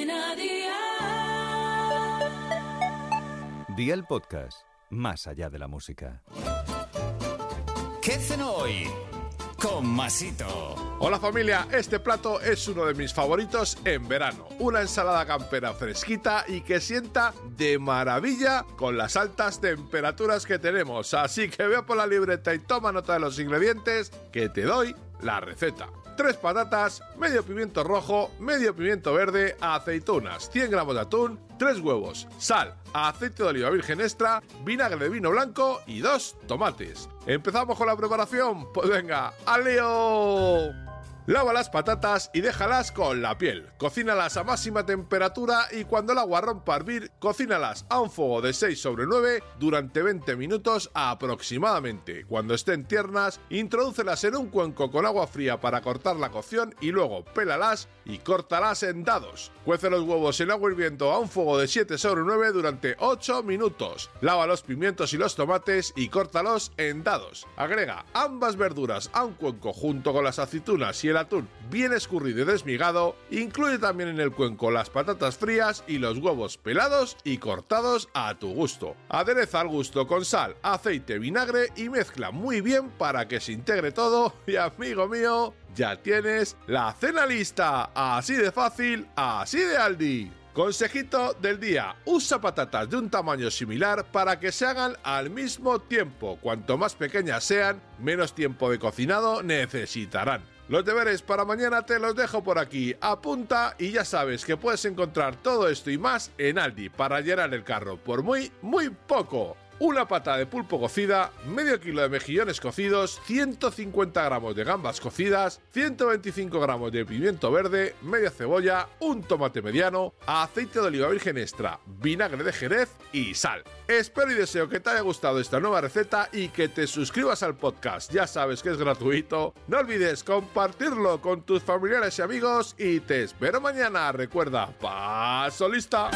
Cadena Dial. Día el podcast, más allá de la música. ¿Qué cenó hoy? Con Masito. Hola familia, este plato es uno de mis favoritos en verano. Una ensalada campera fresquita y que sienta de maravilla con las altas temperaturas que tenemos. Así que veo por la libreta y toma nota de los ingredientes que te doy la receta. 3 patatas, medio pimiento rojo, medio pimiento verde, aceitunas, 100 gramos de atún, 3 huevos, sal, aceite de oliva virgen extra, vinagre de vino blanco y 2 tomates. ¿Empezamos con la preparación? Pues venga, ¡al lío! Lava las patatas y déjalas con la piel. Cocínalas a máxima temperatura y cuando el agua rompa a hervir, cocínalas a un fuego de 6 sobre 9 durante 20 minutos aproximadamente. Cuando estén tiernas, introdúcelas en un cuenco con agua fría para cortar la cocción y luego pélalas y córtalas en dados. Cuece los huevos en agua hirviendo a un fuego de 7 sobre 9 durante 8 minutos. Lava los pimientos y los tomates y córtalos en dados. Agrega ambas verduras a un cuenco junto con las aceitunas y el atún bien escurrido y desmigado, incluye también en el cuenco las patatas frías y los huevos pelados y cortados a tu gusto. Adereza al gusto con sal, aceite, vinagre y mezcla muy bien para que se integre todo y amigo mío, ya tienes la cena lista. Así de fácil, así de Aldi. Consejito del día, usa patatas de un tamaño similar para que se hagan al mismo tiempo. Cuanto más pequeñas sean, menos tiempo de cocinado necesitarán. Los deberes para mañana te los dejo por aquí. Apunta y ya sabes que puedes encontrar todo esto y más en Aldi para llenar el carro por muy, muy poco una pata de pulpo cocida, medio kilo de mejillones cocidos, 150 gramos de gambas cocidas, 125 gramos de pimiento verde, media cebolla, un tomate mediano, aceite de oliva virgen extra, vinagre de jerez y sal. Espero y deseo que te haya gustado esta nueva receta y que te suscribas al podcast. Ya sabes que es gratuito. No olvides compartirlo con tus familiares y amigos y te espero mañana. Recuerda, paso lista.